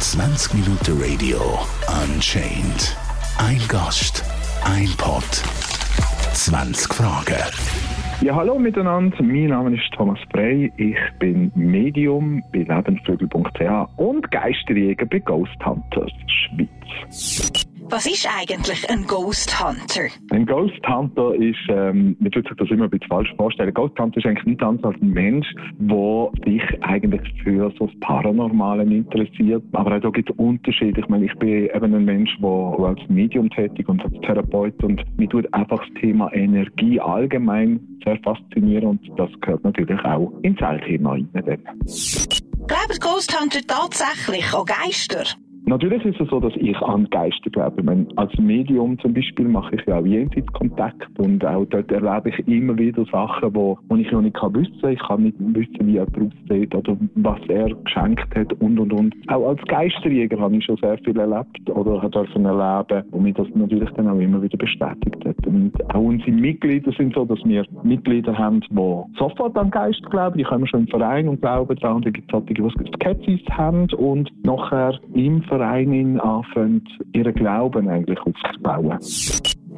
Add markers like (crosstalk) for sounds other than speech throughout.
20 Minuten Radio Unchained. Ein Gast, ein Pod, 20 Fragen. Ja, hallo miteinander. Mein Name ist Thomas Frey. Ich bin Medium bei lebensvögel.ch und Geisterjäger bei Ghost Hunters Schweiz. Was ist eigentlich ein Ghost Hunter? Ein Ghost Hunter ist, ähm, man tut sich das immer ein bisschen falsch vorstellen. Ghost Hunter ist eigentlich nichts anderes als ein Mensch, der sich eigentlich für so das Paranormale interessiert. Aber auch da gibt es Unterschiede. Ich meine, ich bin eben ein Mensch, der als Medium tätig und als Therapeut und mir tut einfach das Thema Energie allgemein sehr faszinieren und das gehört natürlich auch ins Zellthema rein. Glauben Ghost Hunter tatsächlich an Geister? Natürlich ist es so, dass ich an Geister glaube. Meine, als Medium zum Beispiel mache ich ja auch Jenseitskontakt und auch dort erlebe ich immer wieder Sachen, wo, wo ich noch nicht kann wissen. Ich kann nicht wissen, wie er aussieht oder was er geschenkt hat und und und. Auch als Geisterjäger habe ich schon sehr viel erlebt oder dürfen erleben, wo mir das natürlich dann auch immer wieder bestätigt hat. Und auch unsere Mitglieder sind so, dass wir Mitglieder haben, die sofort an Geister glauben. Die kommen schon im Verein und glauben daran. Dann gibt es solche, die Skepsis haben und nachher im Verein Verein anfangen, ihren Glauben eigentlich aufzubauen.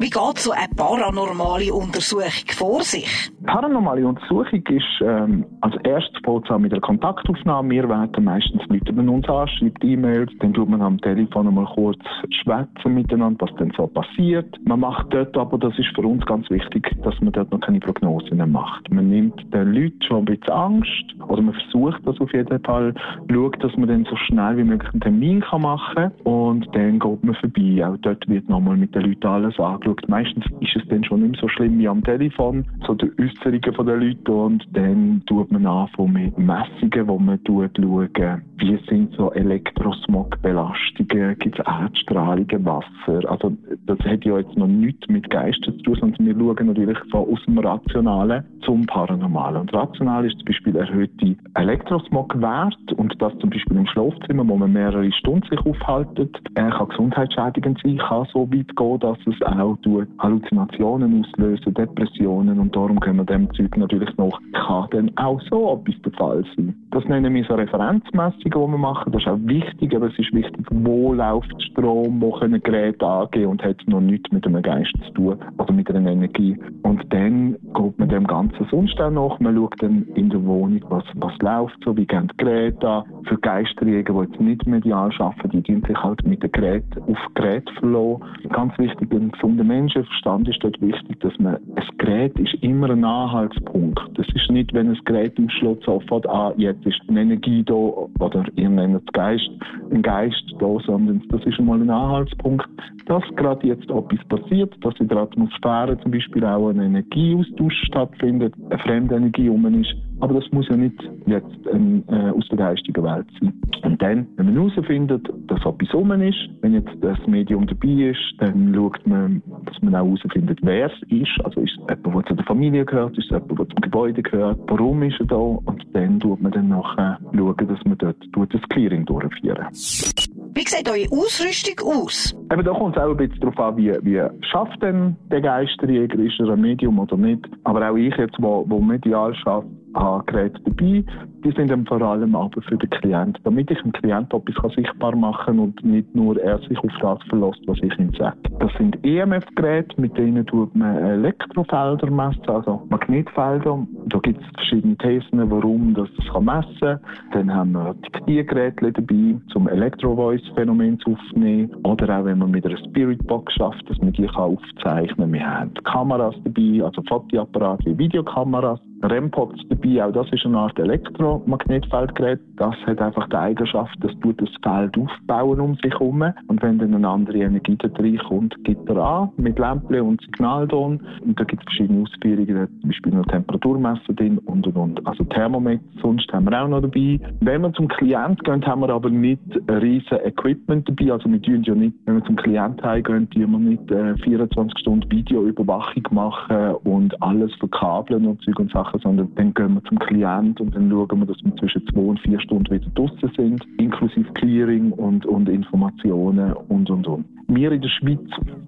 Wie geht so eine paranormale Untersuchung vor sich? Paranormale Untersuchung ist ähm, als erstes fängt mit einer Kontaktaufnahme. Wir werden meistens Leute bei uns an, schreibt E-Mails, dann tut man am Telefon einmal kurz schwätzen miteinander, was denn so passiert. Man macht dort aber, das ist für uns ganz wichtig, dass man dort noch keine Prognosen macht. Man nimmt den Leuten schon ein bisschen Angst oder man versucht das auf jeden Fall, schaut, dass man dann so schnell wie möglich einen Termin kann machen kann und dann geht man vorbei. Auch dort wird nochmal mit den Leuten alles angeschaut. Meistens ist es dann schon nicht so schlimm wie am Telefon, so die Äußerungen der Leute und dann tut man anfangen mit Messungen, wo man schaut, wie sind so Elektrosmog-Belastungen, gibt es Erdstrahlung im Wasser. Also das hat ja jetzt noch nichts mit Geistern zu tun, sondern wir schauen natürlich so aus dem Rationalen zum Paranormalen. Und rational ist zum Beispiel erhöhte Elektrosmog-Wert und das zum Beispiel im Schlafzimmer, wo man mehrere Stunden sich aufhaltet, äh, kann gesundheitsschädigend sein, kann so weit gehen, dass es auch Halluzinationen auslösen, Depressionen und darum können wir dem Zeug natürlich noch, kann dann auch so etwas der Fall sein. Das nennen wir so Referenzmessungen, die wir machen. Das ist auch wichtig, aber es ist wichtig, wo läuft Strom, wo können Geräte angehen und hat noch nichts mit einem Geist zu tun oder mit einer Energie. Und dann geht man dem Ganzen sonst auch nach. Man schaut dann in der Wohnung, was, was läuft, so wie gehen die Geräte an. Für Geisterjäger, die jetzt nicht medial arbeiten, die dienen sich halt mit dem Gerät auf Gerät verlassen. Ganz wichtig, ein gesunder Menschenverstand ist dort wichtig, dass man, ein Gerät ist immer ein Anhaltspunkt. Das ist nicht, wenn ein Gerät im Schloss sofort, ah, jetzt ist eine Energie da, oder ihr nennt es Geist, ein Geist da, sondern das ist einmal ein Anhaltspunkt, dass gerade jetzt etwas passiert, dass in der Atmosphäre zum Beispiel auch ein Energieaustausch stattfindet, eine fremde Energie um ist. Aber das muss ja nicht jetzt ähm, äh, aus der geistigen Welt sein. Und dann, wenn man herausfindet, dass etwas um ist, wenn jetzt das Medium dabei ist, dann schaut man, dass man auch herausfindet, wer es ist. Also ist es jemand, der zu der Familie gehört, ist es jemand, der zum Gebäude gehört, warum ist er da? Und dann schaut man dann nachher schauen, dass man dort das Clearing durchführen. Wie sieht eure Ausrüstung aus? Eben, da kommt es auch ein bisschen darauf an, wie, wie schafft denn der Geisterjäger, ist er ein Medium oder nicht. Aber auch ich jetzt, wo, wo medial schafft, habe Geräte dabei. Die sind dann vor allem aber für den Klient, damit ich dem Klient etwas sichtbar machen kann und nicht nur er sich auf das verlässt, was ich ihm sage. Das sind EMF-Geräte, mit denen tut man Elektrofelder messen, also Magnetfelder. Da gibt es verschiedene Thesen, warum das das messen kann. Dann haben wir Diktiergeräte dabei, um Elektro-Voice-Phänomen zu aufnehmen. Oder auch, wenn man mit einer Spirit-Box schafft, dass man die aufzeichnen kann. Wir haben Kameras dabei, also Fotoapparate wie Videokameras. REM-Pods dabei, auch das ist eine Art Elektromagnetfeldgerät. Das hat einfach die Eigenschaft, dass tut das Feld aufbauen um sich herum. Und wenn dann eine andere Energie da reinkommt, gibt er an mit Lämpchen und Signalton. Und da gibt es verschiedene Ausführungen, da zum Beispiel noch Temperaturmesser drin und und und. Also Thermometer sonst haben wir auch noch dabei. Wenn wir zum Klient gehen, haben wir aber nicht riesen Equipment dabei. Also wir tun ja nicht, wenn wir zum Klient heimgehen, tun wir nicht äh, 24 Stunden Videoüberwachung machen und alles verkabeln und Zeug und Sachen machen, sondern dann gehen wir zum Klient und dann schauen wir, dass wir zwischen zwei und vier Stunden wieder draußen sind, inklusive Clearing und, und Informationen und, und, und. Wir in der Schweiz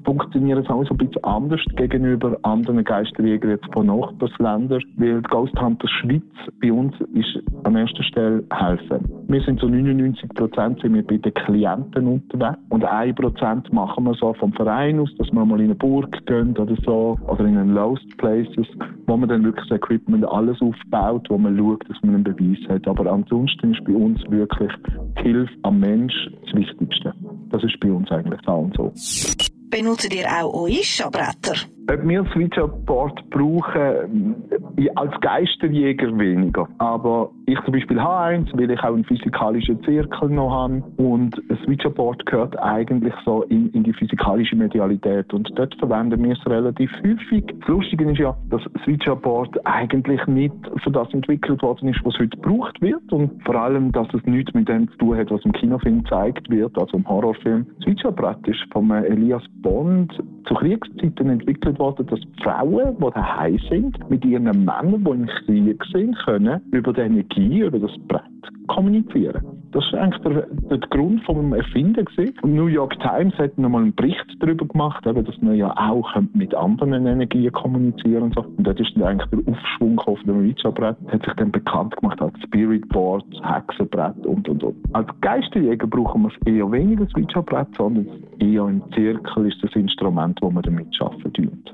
funktionieren auch so ein bisschen anders gegenüber anderen Geisterjägern jetzt von Nachbarländern, weil die Ghost Hunters Schweiz bei uns ist an erster Stelle helfen. Wir sind so 99 Prozent bei den Klienten unterwegs und ein Prozent machen wir so vom Verein aus, dass wir mal in eine Burg gehen oder so oder in einen Lost Places, wo man dann wirklich das Equipment alles aufbaut, wo man schaut, dass man einen Beweis hat. Aber ansonsten ist bei uns wirklich die Hilfe am Mensch das Wichtigste. Das ist bei uns eigentlich so und so. Benutzt ihr auch OISHA-Bretter? Ob wir Switcherboard brauchen, als Geisterjäger weniger. Aber ich zum Beispiel habe eins, weil ich auch einen physikalischen Zirkel noch habe. Und ein Switcherboard gehört eigentlich so in, in die physikalische Medialität. Und dort verwenden wir es relativ häufig. Das Lustige ist ja, dass Switcherboard eigentlich nicht für das entwickelt worden ist, was heute gebraucht wird. Und vor allem, dass es nichts mit dem zu tun hat, was im Kinofilm gezeigt wird, also im Horrorfilm. Switcherbrett ist von Elias Bond zu Kriegszeiten entwickelt worden, dass Frauen, die daheim sind, mit ihren Männern, die im Krieg sind, können über die Energie, über das Brett kommunizieren. Das war eigentlich der, der Grund vom Erfinden. Gewesen. Und New York Times hat nochmal einen Bericht darüber gemacht, eben, dass man ja auch mit anderen Energien kommunizieren und so. Und dort ist dann eigentlich der Aufschwung auf dem Ouija-Brett, hat sich dann bekannt gemacht als Spiritboard, Hexenbrett und, und, und. Als Geisterjäger brauchen wir es eher weniger das Ouija-Brett, sondern eher im Zirkel ist das Instrument, wo man damit arbeiten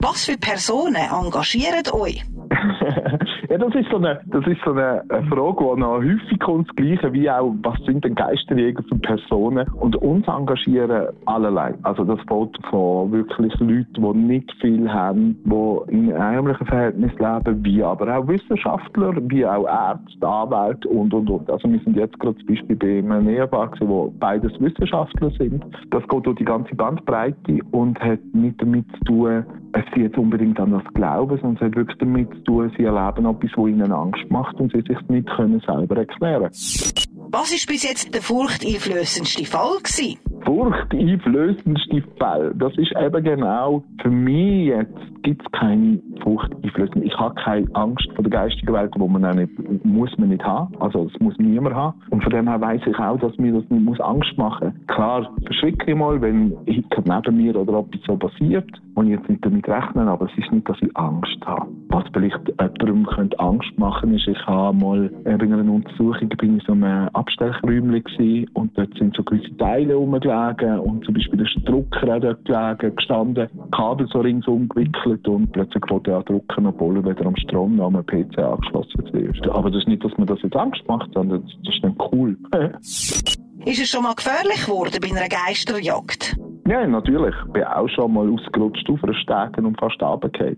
Was für Personen engagieren euch? (laughs) ja, das ist so eine, das ist so eine, Frage, die noch häufig kommt, das Gleiche wie auch, was sind denn Geisterjäger für Personen? Und uns engagieren allerlei. Also das Foto von wirklich Leuten, die nicht viel haben, die in ärmlichen Verhältnissen leben, wie aber auch Wissenschaftler, wie auch Ärzte, Anwälte und, und, und. Also wir sind jetzt gerade zum Beispiel bei einem Ehepaar, wo beides Wissenschaftler sind. Das geht durch die ganze Bandbreite und hat nicht damit zu tun, es sie jetzt unbedingt an das glauben, sondern es hat wirklich damit zu tun, sie erleben etwas, was ihnen Angst macht und sie sich nicht können selber erklären Was ist bis jetzt der furchteinflößendste Fall gewesen? Furchteinflößendste Fall, das ist eben genau für mich jetzt gibt es keine Furchteinflößende. Ich habe keine Angst vor der geistigen Welt, wo man auch nicht, muss man nicht haben. Also das muss niemand haben. Und von dem her weiß ich auch, dass mir das nicht muss Angst machen. Klar, verschrecke ich mal, wenn neben mir oder etwas so passiert und ich jetzt nicht damit rechnen, aber es ist nicht, dass ich Angst habe. Was vielleicht jemandem könnte Angst machen ist, ich habe mal bei einer Untersuchung bin ich so einem Abstellräumchen und dort sind so gewisse Teile rumgelegen und zum Beispiel ist ein Drucker dort gelegen, gestanden, Kabel so ringsum gewickelt und plötzlich wollte er drucken, obwohl er wieder am Strom am PC angeschlossen ist. Aber das ist nicht, dass man das jetzt Angst macht, sondern das ist dann cool. (laughs) ist es schon mal gefährlich geworden bei einer Geisterjagd? Ja, natürlich. Ich bin auch schon mal ausgerutscht auf einer Stegen und fast runtergefallen.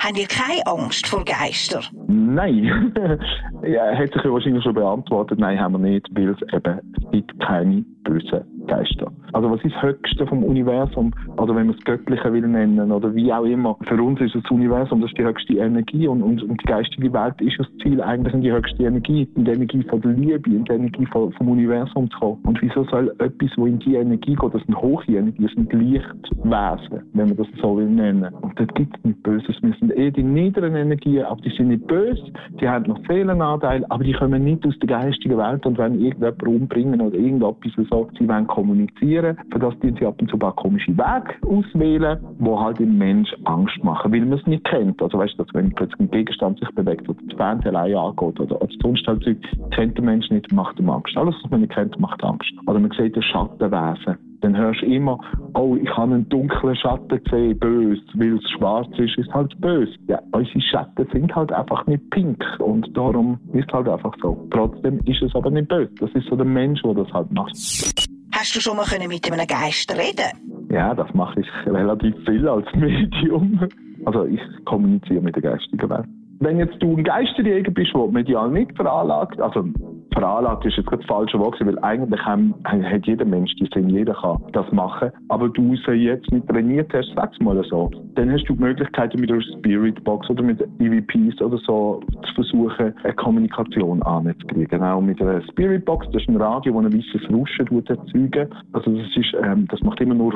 Habt ihr keine Angst vor Geistern? Nein. (laughs) ja, hat sich ja wahrscheinlich schon beantwortet. Nein, haben wir nicht, weil es eben es gibt keine bösen Geister. Also was ist das Höchste vom Universum? Oder wenn man es Göttliche will nennen oder wie auch immer. Für uns ist das Universum das ist die höchste Energie und, und, und die geistige Welt ist das Ziel eigentlich in die höchste Energie, in die Energie von der Liebe, in die Energie von, vom Universum zu kommen. Und wieso soll etwas, wo in die Energie geht, das sind hohe Energie, das sind Lichtwesen, wenn man das so will nennen. Und dort gibt es nichts Böses. Wir sind eh die niederen Energien, aber die sind nicht böse, die haben noch Seelenanteil, aber die kommen nicht aus der geistigen Welt und wenn irgendjemand umbringen oder irgendetwas so, sie wollen kommunizieren. Für das tun sie ab und zu ein komische Wege auswählen, die halt dem Mensch Angst machen, weil man es nicht kennt. Also weißt du, dass wenn plötzlich ein Gegenstand sich bewegt oder das Fernsehen allein angeht oder, oder sonst halt Zeug, kennt der Mensch nicht, macht ihm Angst. Alles, was man nicht kennt, macht Angst. Oder man sieht ein Schattenwesen dann hörst du immer, oh, ich habe einen dunklen Schatten gesehen, böse, weil es schwarz ist, ist halt böse. Ja, unsere Schatten sind halt einfach nicht pink und darum ist halt einfach so. Trotzdem ist es aber nicht böse. Das ist so der Mensch, der das halt macht. Hast du schon mal mit einem Geist reden Ja, das mache ich relativ viel als (laughs) Medium. Also ich kommuniziere mit der geistigen Welt. Wenn jetzt du ein Geisterjäger bist, der medial nicht veranlagt, also veranlagt ist jetzt das falsche Wort, weil eigentlich haben, hat jeder Mensch die Sinn, jeder kann das machen. Aber du sie jetzt nicht trainiert hast, sag's mal so, dann hast du die Möglichkeit mit einer Spiritbox oder mit EVPs oder so zu versuchen, eine Kommunikation anzukriegen. Auch mit einer Spiritbox, das ist ein Radio, das ein weißes Rauschen erzeugt. Also das ist, ähm, das macht immer nur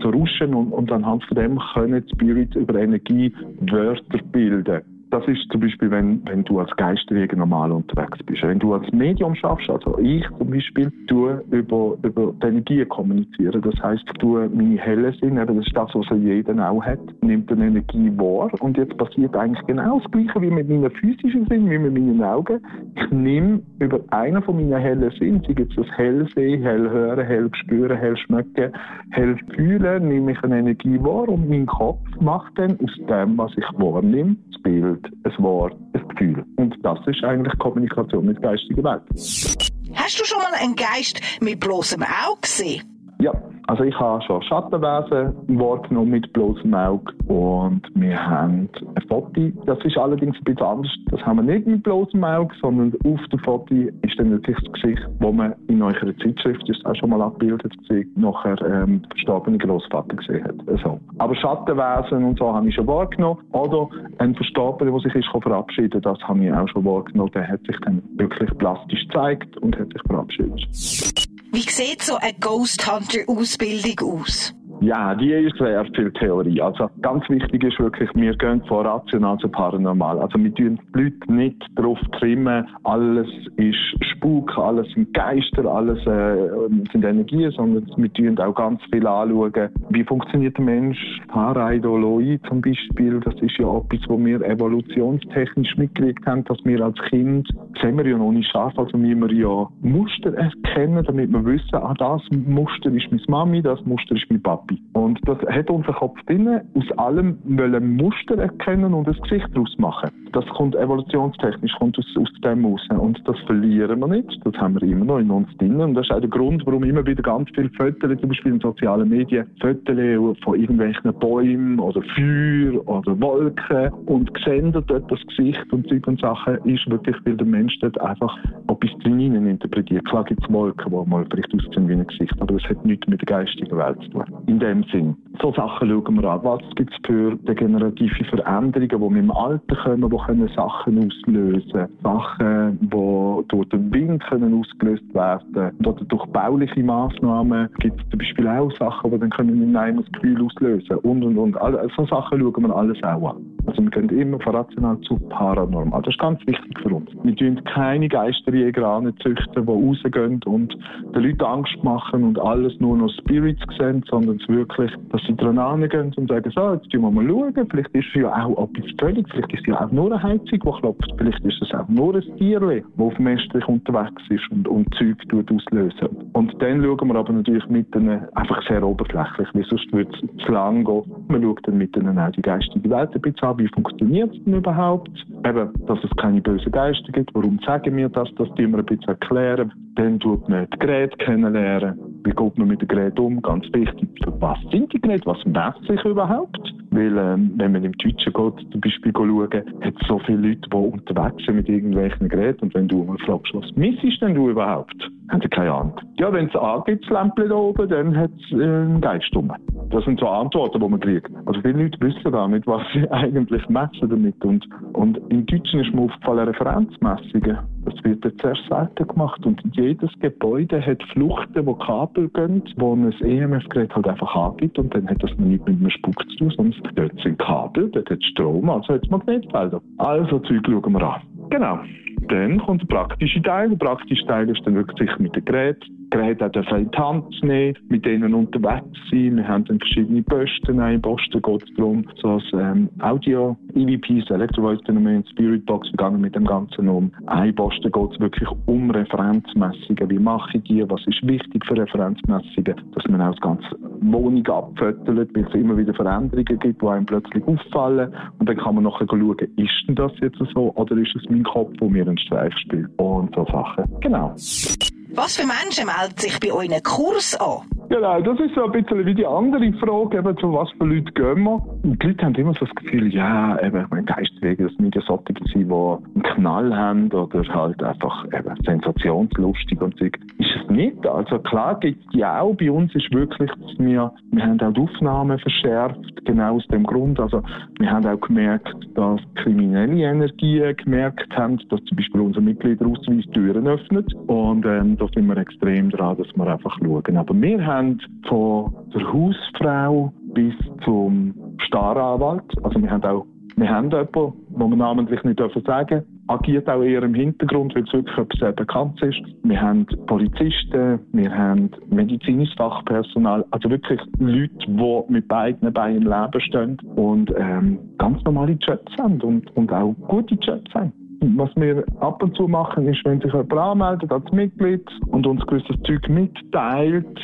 so Rauschen und, und anhand von dem können Spirits über Energie Wörter bilden. Das ist zum Beispiel, wenn, wenn du als Geisterjäger normal unterwegs bist. Wenn du als Medium schaffst, also ich zum Beispiel, tue über, über die Energie kommunizieren. Das heißt, du meine helle Sinn, das ist das, was jeder auch hat, nimmt eine Energie wahr. Und jetzt passiert eigentlich genau das Gleiche wie mit meinen physischen Sinn, wie mit meinen Augen. Ich nehme über einen von meinen hellen Sinnen, sei jetzt das Hellsehen, hell hören, hell spüren, hell schmecken, hell fühlen, nehme ich eine Energie wahr und mein Kopf macht dann aus dem, was ich wahrnehme, das Bild, ein Wort, ein Gefühl. Und das ist eigentlich Kommunikation mit geistiger Welt. Hast du schon mal einen Geist mit bloßem Auge gesehen? Ja, also ich habe schon Schattenwesen wahrgenommen mit bloßem Auge und wir haben ein Foto. Das ist allerdings ein bisschen anders. Das haben wir nicht mit bloßem Auge, sondern auf dem Foto ist dann natürlich das Gesicht, das man in eurer Zeitschrift ist auch schon mal abgebildet nachher ähm, verstorbene Großvater gesehen hat. Also. Aber Schattenwesen und so habe ich schon wahrgenommen. Oder ein Verstorbener, der sich ist verabschieden das habe ich auch schon wahrgenommen. Der hat sich dann wirklich plastisch gezeigt und hat sich verabschiedet. Wie sieht so eine Ghost Hunter Ausbildung aus? Ja, die ist sehr viel Theorie. Also ganz wichtig ist wirklich, wir gehen von rational zu paranormal. Also wir tun die Leute nicht darauf trimmen, alles ist Spuk, alles sind Geister, alles äh, sind Energien, sondern wir tun auch ganz viel anschauen, wie funktioniert der Mensch. Pareidolie zum Beispiel, das ist ja etwas, wo wir evolutionstechnisch mitgekriegt haben, dass wir als Kind, sehen wir ja noch nicht scharf, also wir ja Muster erkennen, damit wir wissen, ah, das Muster ist meine Mami, das Muster ist mein Papi. Und das hat unser Kopf drin, aus allem wollen Muster erkennen und ein Gesicht daraus machen. Das kommt evolutionstechnisch kommt aus, aus dem raus. Und das verlieren wir nicht. Das haben wir immer noch in uns drin. Und das ist auch der Grund, warum immer wieder ganz viele Fotos, zum Beispiel in sozialen Medien, Fotos von irgendwelchen Bäumen oder Feuer oder Wolken und sehen dort das Gesicht und Zeug und Sachen, ist wirklich, weil der Mensch dort einfach etwas drin interpretiert. Klar gibt es Wolken, die mal vielleicht aussehen wie ein Gesicht, aber das hat nichts mit der geistigen Welt zu tun. In dem Sinn. So Sachen schauen wir an. Was gibt es für degenerative Veränderungen, die mit dem Alter kommen, die können Sachen auslösen Sachen, die durch den Wind können ausgelöst werden Oder durch bauliche Massnahmen gibt es zum Beispiel auch Sachen, die dann können in einem das Gefühl auslösen und und und. Also so Sachen schauen wir alles auch an. Also wir gehen immer von rational zu paranormal. Das ist ganz wichtig für uns. Wir tun keine Geisterjäger anzüchten, die rausgehen und den Leuten Angst machen und alles nur noch Spirits sehen, sondern es wirklich, dass sie dran gehen und sagen, so, jetzt schauen wir mal schauen, vielleicht ist es ja auch etwas völlig, vielleicht ist es ja auch nur eine Heizung, die klopft, vielleicht ist es auch nur ein Tierchen, das auf Mästlich unterwegs ist und, und Zeug auslösen. Und dann schauen wir aber natürlich mit denen einfach sehr oberflächlich, weil sonst würde es zu lang gehen. Man schaut dann mit denen auch die geistige Welt ein bisschen wie funktioniert es denn überhaupt? Eben, dass es keine bösen Geister gibt. Warum sagen wir das? Das tun wir ein bisschen erklären. Dann tut man das Gerät kennenlernen. Wie geht man mit dem Gerät um? Ganz wichtig. Was sind die Geräte? Was messen sich überhaupt? Weil, ähm, wenn man im Deutschen geht, zum Beispiel schauen, hat es so viele Leute, die unterwegs sind mit irgendwelchen Geräten. Und wenn du mal fragst, was missest denn du überhaupt? Haben sie keine Ahnung. Ja, wenn es angeht, das Lämpchen da oben, dann hat es äh, einen Geist rum. Das sind so Antworten, die man kriegt. Also viele Leute wissen gar nicht, was sie (laughs) eigentlich messen damit. Und, und im Deutschen ist mir aufgefallen, Referenzmessungen. Das wird jetzt sehr selten gemacht. Und jedes Gebäude hat Fluchten, wo Kabel gehen, wo ein EMF-Gerät halt einfach angibt. Und dann hat das nicht mit einem Spuk zu tun, sondern dort sind Kabel, dort hat Strom, also hat es Magnetfelder. Also Zeug schauen wir an. Genau. Dann kommt der praktische Teil. Der praktische Teil ist dann wirklich mit dem Gerät Geräte auch in die Hand nehmen, mit denen unterwegs sein. Wir haben dann verschiedene Posten. Ein Posten geht es darum, so als ähm, Audio, EVPs, Electro Voice Phänomen, Spirit Box, wir gehen mit dem Ganzen um. Ein Posten geht es wirklich um Referenzmessungen. Wie mache ich die? Was ist wichtig für Referenzmessungen? Dass man auch das ganze Wohnung abfötelt, weil es immer wieder Veränderungen gibt, die einem plötzlich auffallen. Und dann kann man nachher schauen, ist denn das jetzt so oder ist es mein Kopf, der mir einen Streich spielt? Und so Sachen. Genau. Was für Menschen melden sich bei einen Kurs an? Genau, das ist so ein bisschen wie die andere Frage, eben, zu was für Leute gehen wir. Und die Leute haben immer so das Gefühl, ja, eben, mein Geistwege, das müssen ja solche sein, die einen Knall haben oder halt einfach eben, sensationslustig und so. Ist es nicht. Also klar gibt es ja auch. Bei uns ist wirklich, dass wir, wir haben auch die Aufnahmen verschärft, genau aus dem Grund. Also wir haben auch gemerkt, dass kriminelle Energien gemerkt haben, dass zum Beispiel unser Mitgliederausweis Türen öffnet. Und ähm, da sind wir extrem dran, dass wir einfach schauen. Aber wir haben haben von der Hausfrau bis zum Staranwalt. Also wir haben auch wir haben jemanden, wo man namentlich nicht dürfen sagen agiert auch eher im Hintergrund, weil es wirklich etwas sehr bekannt ist. Wir haben Polizisten, wir haben medizinisches Fachpersonal, also wirklich Leute, die mit beiden Beinen im Leben stehen und ähm, ganz normale Jobs haben und, und auch gute Jobs haben. Was wir ab und zu machen, ist, wenn sich jemand anmeldet als Mitglied und uns gewisses Zeug mitteilt,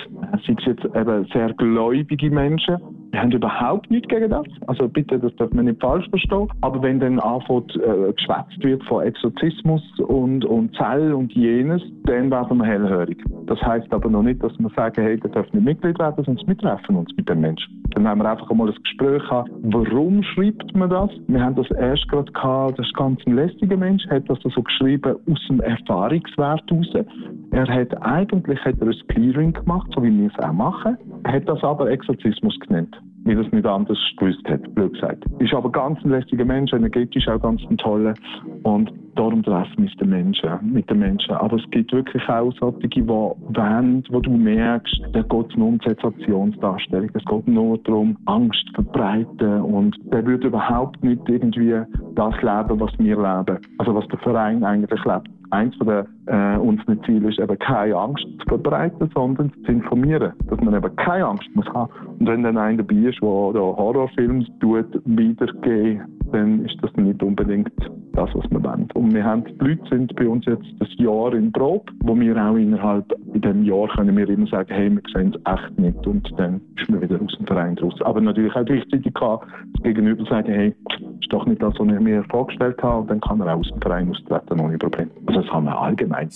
sei es jetzt eben sehr gläubige Menschen, wir haben überhaupt nichts gegen das. Also bitte, das darf man nicht falsch verstehen. Aber wenn dann anfängt, äh, geschwätzt wird von Exorzismus und, und Zell und jenes, dann werden wir hellhörig. Das heißt aber noch nicht, dass wir sagen, hey, der darf nicht Mitglied werden, sondern wir treffen uns mit dem Menschen. Dann haben wir einfach einmal ein Gespräch gehabt, warum schreibt man das? Wir haben das erst gerade gehabt, das ist ganz ein lästiger Mensch, hat das so geschrieben aus dem Erfahrungswert heraus. Er hat eigentlich hat er ein Clearing gemacht, so wie wir es auch machen, hat das aber Exorzismus genannt wie das nicht anders gewusst hat, blöd gesagt. Ist aber ganz ein lästiger Mensch, energetisch auch ganz ein toller. Und darum treffen mit den Menschen, mit den Menschen. Aber es gibt wirklich auch solche, die wollen, wo du merkst, da geht es nur um Sensationsdarstellung, es geht nur darum, Angst verbreiten. Und der würde überhaupt nicht irgendwie das leben, was wir leben, also was der Verein eigentlich lebt eins von den, äh, unseren Zielen ist eben keine Angst zu verbreiten, sondern zu informieren, dass man eben keine Angst muss haben. Und wenn dann einer dabei ist, der Horrorfilme tut, wiedergeben, dann ist das nicht unbedingt das, was wir wollen. Und wir haben, die Leute sind bei uns jetzt das Jahr in Probe, wo wir auch innerhalb in diesem Jahr können wir immer sagen, hey, wir sehen es echt nicht und dann ist man wieder aus dem Verein raus. Aber natürlich auch gleichzeitig kann das Gegenüber sagen, hey, ist doch nicht das, was ich mir vorgestellt habe und dann kann er auch aus dem Verein austreten ohne Problem. Also das haben wir allgemein.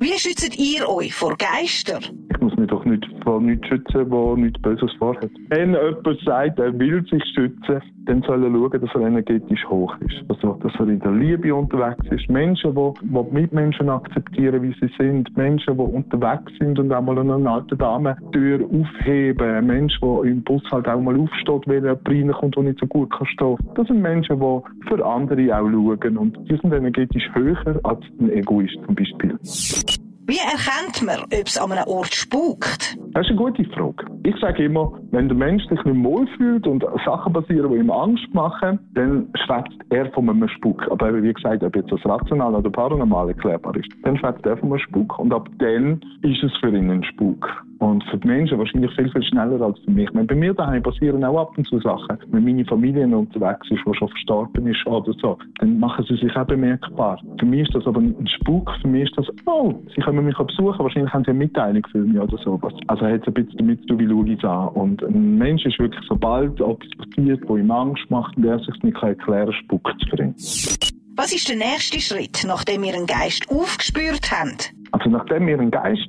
Wie schützt ihr euch vor Geistern? Ich muss mich doch nicht vor nichts schützen, wo nichts Böses vorhat. Wenn jemand sagt, er will sich schützen, dann soll er schauen, dass er energetisch hoch ist. Also, dass er in der Liebe unterwegs ist. Menschen, die, die Mitmenschen akzeptieren, wie sie sind. Menschen, die unterwegs sind und auch mal eine alte Dame Tür aufheben. Ein Mensch, der im Bus halt auch mal aufsteht, weil er reinkommt, der nicht so gut kann stehen. Das sind Menschen, die für andere auch schauen. Und die sind energetisch höher als ein Egoist zum Beispiel. Wie erkennt man, ob es an einem Ort spukt? Das ist eine gute Frage. Ich sage immer, wenn der Mensch sich nicht wohlfühlt und Sachen passieren, die ihm Angst machen, dann schwätzt er von einem Spuk. Aber wie gesagt, ob jetzt das rational oder paranormal erklärbar ist, dann schwätzt er von einem Spuk. Und ab dann ist es für ihn ein Spuk. Und für die Menschen wahrscheinlich viel, viel schneller als für mich. Meine, bei mir daheim passieren auch ab und zu Sachen. Wenn meine Familie unterwegs ist, die schon verstorben ist oder so, dann machen sie sich auch bemerkbar. Für mich ist das aber ein Spuk. Für mich ist das, oh, sie können mich besuchen. Wahrscheinlich haben sie eine Mitteilung für mich oder so. Also hat es ein bisschen damit zu tun, wie schaue ich es an. Und ein Mensch ist wirklich, sobald etwas passiert, wo ihm Angst macht und er sich nicht erklären kann, spuckt es für ihn. Was ist der nächste Schritt, nachdem wir einen Geist aufgespürt haben? Also nachdem wir einen Geist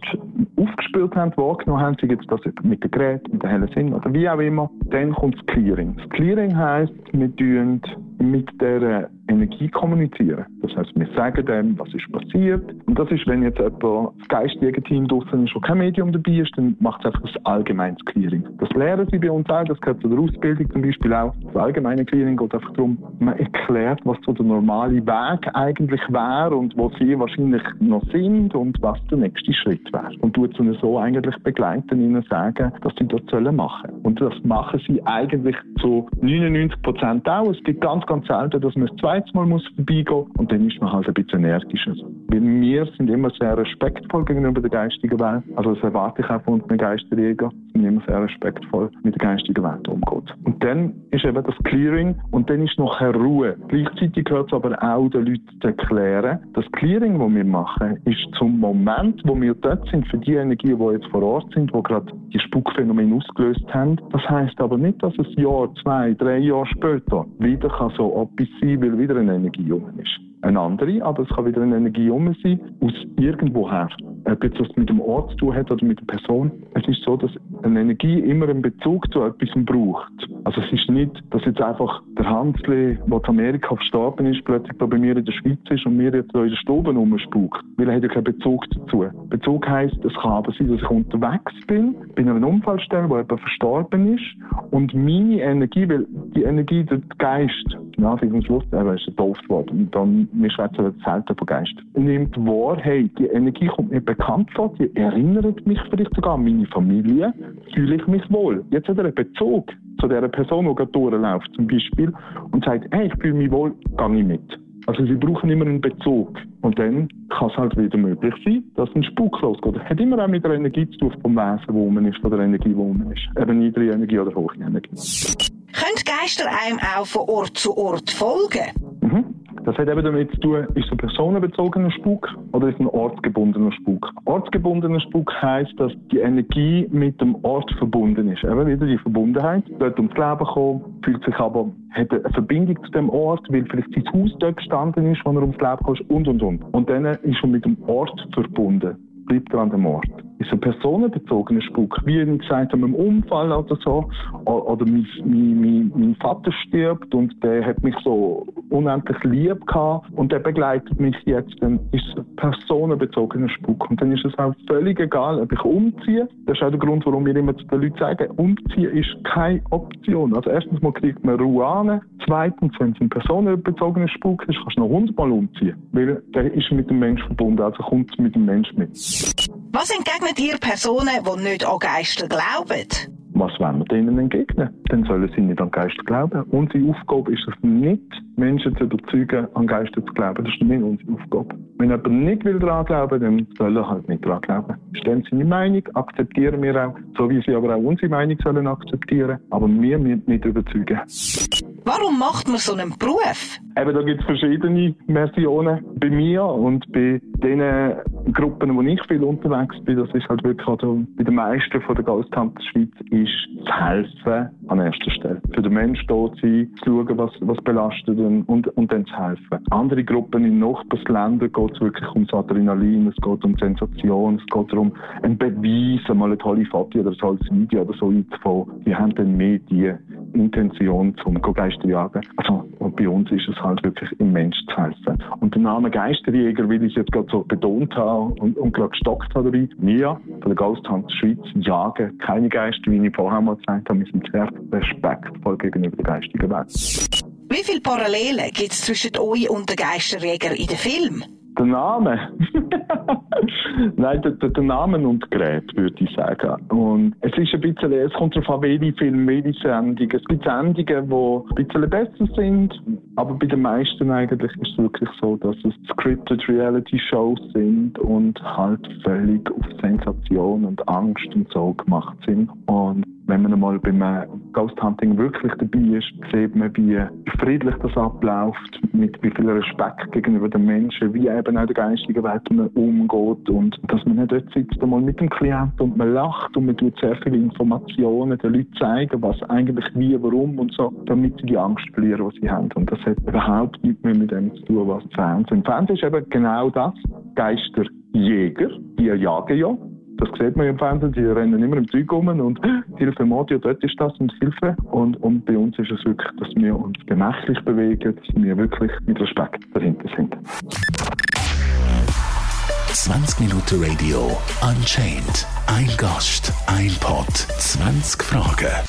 aufgespürt haben, wahrgenommen haben, sei jetzt das mit dem Gerät, mit dem hellen Sinn oder wie auch immer, dann kommt das Clearing. Das Clearing heisst, wir tun mit der Energie kommunizieren. Das heißt, wir sagen dem, was ist passiert. Und das ist, wenn jetzt etwa das geistige Team draußen ist, wo kein Medium dabei ist, dann macht es einfach das allgemeine Clearing. Das lernen sie bei uns auch, das gehört zu der Ausbildung zum Beispiel auch. Das allgemeine Clearing geht einfach darum, man erklärt, was so der normale Weg eigentlich wäre und wo sie wahrscheinlich noch sind und was der nächste Schritt wäre. Und tut sie so eigentlich begleiten, ihnen sagen, dass sie das sollen machen. Und das machen sie eigentlich zu 99 Prozent auch. Es gibt ganz, ganz selten, dass man das zweites Mal muss vorbeigehen und dann ist man halt ein bisschen energischer. Weil wir sind immer sehr respektvoll gegenüber der geistigen Welt. Also das erwarte ich auch von unseren Geisterjägern, dass man immer sehr respektvoll mit der geistigen Welt umgeht. Und dann ist eben das Clearing und dann ist noch Ruhe. Gleichzeitig gehört es aber auch den Leuten zu erklären, das Clearing, das wir machen, ist zum Moment, wo wir dort sind, für die Energien, die jetzt vor Ort sind, die gerade die Spukphänomene ausgelöst haben. Das heißt aber nicht, dass es Jahr, zwei, drei Jahre später wieder kann so etwas sein, weil wieder eine Energie um ist eine andere, aber es kann wieder eine Energie um sein, aus irgendwoher. Ob jetzt das mit dem Ort zu tun hat oder mit der Person. Es ist so, dass eine Energie immer einen Bezug zu etwas braucht. Also es ist nicht, dass jetzt einfach der Hansli, der in Amerika verstorben ist, plötzlich bei mir in der Schweiz ist und mir jetzt in der Stube rumspukt. Weil er hat ja keinen Bezug dazu. Bezug heisst, es kann aber sein, dass ich unterwegs bin, bei einer Unfallstelle, wo jemand verstorben ist und meine Energie, weil die Energie, der Geist, ja, am Schluss, er ist ein Wort und dann wir schwätzen selten von Geist, nimmt wahr, hey, die Energie kommt mir bekannt vor, die erinnern mich vielleicht sogar an meine Familie, fühle ich mich wohl. Jetzt hat er einen Bezug zu dieser Person, die gerade durchläuft zum Beispiel und sagt, hey, ich fühle mich wohl, gehe ich mit. Also sie brauchen immer einen Bezug. Und dann kann es halt wieder möglich sein, dass ein Spuk losgeht. Das hat immer auch mit der Energie zu tun, vom Wesen, wo man ist, von der Energie, wo man ist. Eben niedrige Energie oder hohe Energie. Können Geister einem auch von Ort zu Ort folgen? Das hat eben damit zu tun, ist es ein personenbezogener Spuk oder ist es ein ortsgebundener Spuk? Ortsgebundener Spuk heisst, dass die Energie mit dem Ort verbunden ist. Eben wieder die Verbundenheit. Dort ums Leben kommen, fühlt sich aber, hat eine Verbindung zu dem Ort, weil vielleicht sein Haus dort gestanden ist, wo er ums Leben kommt und und und. Und dann ist er mit dem Ort verbunden. Bleibt er an dem Ort ist ein personenbezogener Spuk. Wie ich gesagt habe, einem Unfall oder so. Oder mein, mein, mein, Vater stirbt und der hat mich so unendlich lieb gehabt und der begleitet mich jetzt. Dann ist es ein personenbezogener Spuk. Und dann ist es auch völlig egal, ob ich umziehe. Das ist auch der Grund, warum wir immer zu den Leuten sagen, umziehen ist keine Option. Also erstens mal kriegt man Ruhe an. Zweitens, wenn es ein personenbezogener Spuk ist, kannst du noch hundertmal umziehen. Weil der ist mit dem Mensch verbunden, also kommt mit dem Mensch mit. Was entgegnet ihr Personen, die nicht an Geister glauben? Was wollen wir denen entgegnen? Dann sollen sie nicht an Geister glauben. Unsere Aufgabe ist es nicht, Menschen zu überzeugen, an Geister zu glauben. Das ist nicht unsere Aufgabe. Wenn jemand nicht will daran glauben, dann soll er halt nicht daran glauben. Stellen seine Meinung, akzeptieren wir auch, so wie sie aber auch unsere Meinung sollen akzeptieren. Aber wir müssen nicht überzeugen. Warum macht man so einen Beruf? Eben, da gibt es verschiedene Versionen. Bei mir und bei den Gruppen, wo ich viel unterwegs bin, das ist halt wirklich also bei den meisten von der Ghost Hunters Schweiz, ist zu helfen an erster Stelle. Für den Menschen dort sein, zu schauen, was, was belastet und, und, und dann zu helfen. Andere Gruppen in Nachbarländern geht es wirklich ums Adrenalin, es geht um Sensation, es geht darum, einen Beweis, einmal eine tolle Foto oder ein tolles Video oder so einzufangen. Die haben dann mehr die Intention zum Geister jagen. Also, und bei uns ist es halt wirklich im Mensch zu helfen. Und der Name Geisterjäger, will ich jetzt gerade so betont haben und, und gerade gestockt habe dabei. Wir von der Ghost Hunt Schweiz jagen keine Geister, wie ich vorher mal gesagt habe. Wir sind sehr respektvoll gegenüber der geistigen Welt. Wie viele Parallelen gibt es zwischen euch und den Geisterjäger in den Film? Der Name? (laughs) Nein, der, der, Name und Gerät, würde ich sagen. Und es ist ein bisschen, es kommt darauf an, welche Filme, welche Sendungen. Es gibt Sendungen, die ein bisschen besser sind, aber bei den meisten eigentlich ist es wirklich so, dass es scripted Reality-Shows sind und halt völlig auf Sensation und Angst und so gemacht sind. Und wenn man einmal beim Ghost Hunting wirklich dabei ist, sieht man, wie friedlich das abläuft, mit wie viel Respekt gegenüber den Menschen, wie eben auch der geistigen Welt man umgeht und dass man nicht dort sitzt einmal mit dem Klienten und man lacht und man tut sehr viele Informationen den Leuten zeigen, was eigentlich wie, warum und so, damit sie die Angst verlieren, die sie haben. Und das hat überhaupt nichts mehr mit dem zu tun, was Fernsehen. Fernsehen ist eben genau das. Geisterjäger, die jagen ja das sieht man im Fernsehen, die rennen immer im Zeug rum und Hilfe Madio, dort ist das und Hilfe. Und, und bei uns ist es wirklich, dass wir uns gemächlich bewegen, dass wir wirklich mit Respekt dahinter sind. 20 Minuten Radio Unchained. Ein Gast, ein Pod, 20 Fragen.